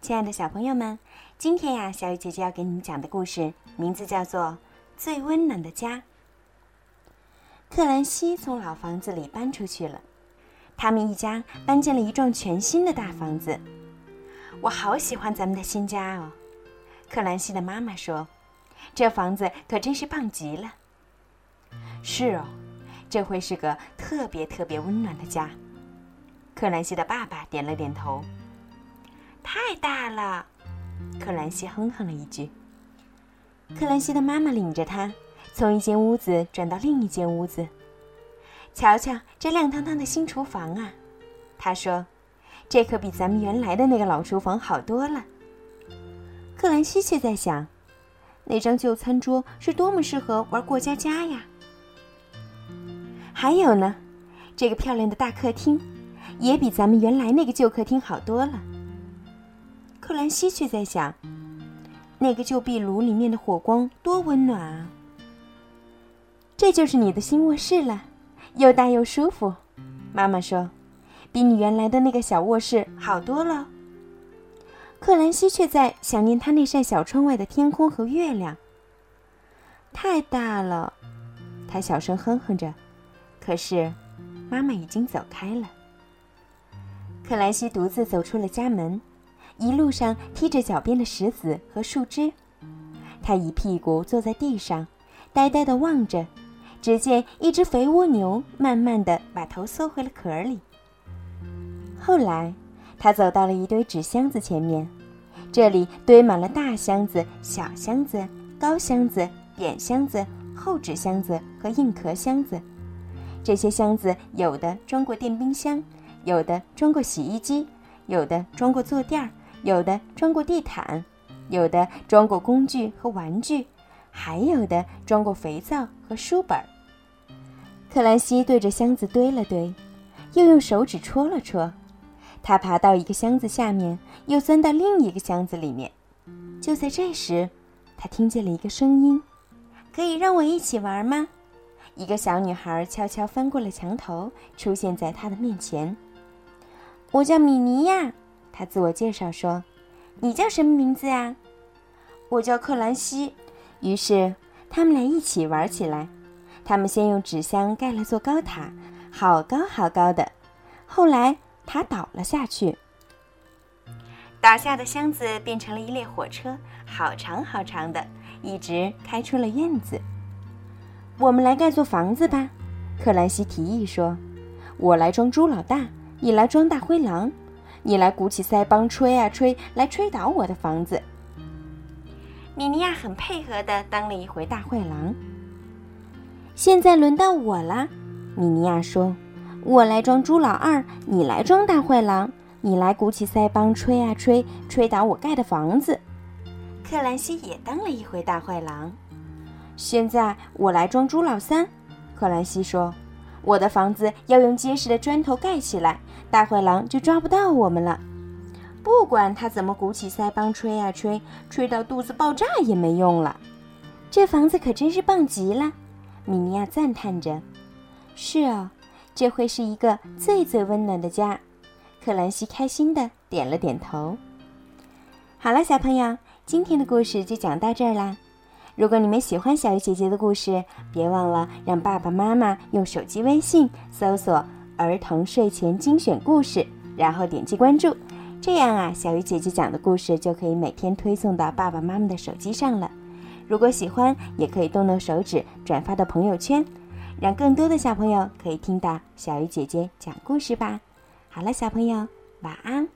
亲爱的小朋友们，今天呀，小雨姐姐要给你们讲的故事名字叫做《最温暖的家》。克兰西从老房子里搬出去了，他们一家搬进了一幢全新的大房子。我好喜欢咱们的新家哦，克兰西的妈妈说：“这房子可真是棒极了。”是哦，这会是个特别特别温暖的家。克兰西的爸爸点了点头。太大了，克兰西哼哼了一句。克兰西的妈妈领着他从一间屋子转到另一间屋子。瞧瞧这亮堂堂的新厨房啊，他说：“这可比咱们原来的那个老厨房好多了。”克兰西却在想，那张旧餐桌是多么适合玩过家家呀。还有呢，这个漂亮的大客厅，也比咱们原来那个旧客厅好多了。克兰西却在想，那个旧壁炉里面的火光多温暖啊！这就是你的新卧室了，又大又舒服。妈妈说，比你原来的那个小卧室好多了。克兰西却在想念他那扇小窗外的天空和月亮。太大了，他小声哼哼着。可是，妈妈已经走开了。克兰西独自走出了家门。一路上踢着脚边的石子和树枝，他一屁股坐在地上，呆呆地望着。只见一只肥蜗牛慢慢地把头缩回了壳里。后来，他走到了一堆纸箱子前面，这里堆满了大箱子、小箱子、高箱子、扁箱子、厚纸箱子和硬壳箱子。这些箱子有的装过电冰箱，有的装过洗衣机，有的装过坐垫儿。有的装过地毯，有的装过工具和玩具，还有的装过肥皂和书本。克兰西对着箱子堆了堆，又用手指戳了戳。他爬到一个箱子下面，又钻到另一个箱子里面。就在这时，他听见了一个声音：“可以让我一起玩吗？”一个小女孩悄悄翻过了墙头，出现在他的面前。“我叫米妮呀。”他自我介绍说：“你叫什么名字呀？”“我叫克兰西。”于是他们俩一起玩起来。他们先用纸箱盖了座高塔，好高好高的。后来塔倒了下去，倒下的箱子变成了一列火车，好长好长的，一直开出了院子。我们来盖座房子吧，克兰西提议说：“我来装猪老大，你来装大灰狼。”你来鼓起腮帮吹啊吹，来吹倒我的房子。米尼亚很配合的当了一回大坏狼。现在轮到我了，米尼亚说：“我来装猪老二，你来装大坏狼。你来鼓起腮帮吹啊吹，吹倒我盖的房子。”克兰西也当了一回大坏狼。现在我来装猪老三，克兰西说。我的房子要用结实的砖头盖起来，大灰狼就抓不到我们了。不管他怎么鼓起腮帮吹啊吹，吹到肚子爆炸也没用了。这房子可真是棒极了，米尼亚赞叹着。是哦，这会是一个最最温暖的家。克兰西开心的点了点头。好了，小朋友，今天的故事就讲到这儿啦。如果你们喜欢小鱼姐姐的故事，别忘了让爸爸妈妈用手机微信搜索“儿童睡前精选故事”，然后点击关注，这样啊，小鱼姐姐讲的故事就可以每天推送到爸爸妈妈的手机上了。如果喜欢，也可以动动手指转发到朋友圈，让更多的小朋友可以听到小鱼姐姐讲故事吧。好了，小朋友，晚安。